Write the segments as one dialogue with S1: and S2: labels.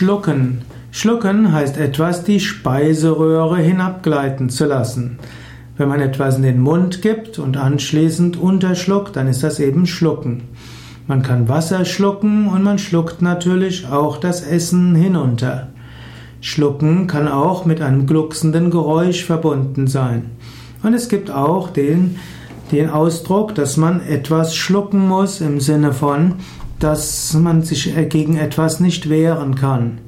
S1: Schlucken. Schlucken heißt etwas die Speiseröhre hinabgleiten zu lassen. Wenn man etwas in den Mund gibt und anschließend unterschluckt, dann ist das eben Schlucken. Man kann Wasser schlucken und man schluckt natürlich auch das Essen hinunter. Schlucken kann auch mit einem glucksenden Geräusch verbunden sein. Und es gibt auch den, den Ausdruck, dass man etwas schlucken muss im Sinne von, dass man sich gegen etwas nicht wehren kann.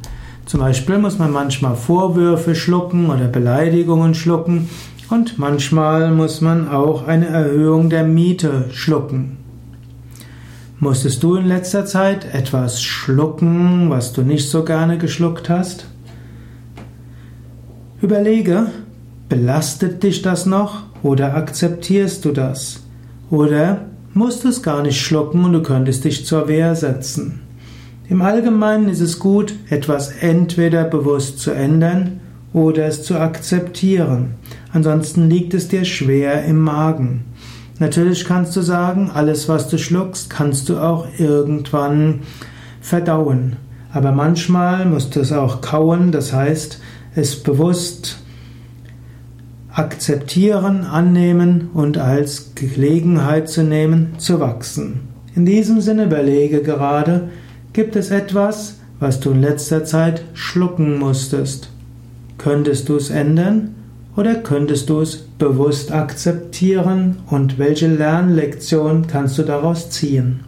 S1: Zum Beispiel muss man manchmal Vorwürfe schlucken oder Beleidigungen schlucken und manchmal muss man auch eine Erhöhung der Miete schlucken. Musstest du in letzter Zeit etwas schlucken, was du nicht so gerne geschluckt hast? Überlege, belastet dich das noch oder akzeptierst du das? Oder musst du es gar nicht schlucken und du könntest dich zur Wehr setzen? Im Allgemeinen ist es gut, etwas entweder bewusst zu ändern oder es zu akzeptieren. Ansonsten liegt es dir schwer im Magen. Natürlich kannst du sagen, alles was du schluckst, kannst du auch irgendwann verdauen. Aber manchmal musst du es auch kauen, das heißt, es bewusst akzeptieren, annehmen und als Gelegenheit zu nehmen, zu wachsen. In diesem Sinne überlege gerade, Gibt es etwas, was du in letzter Zeit schlucken musstest? Könntest du es ändern oder könntest du es bewusst akzeptieren und welche Lernlektion kannst du daraus ziehen?